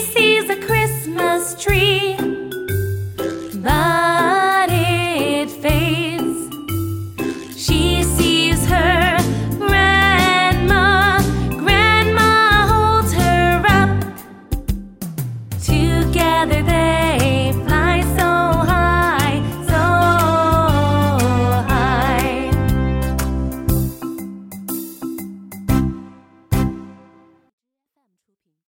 sim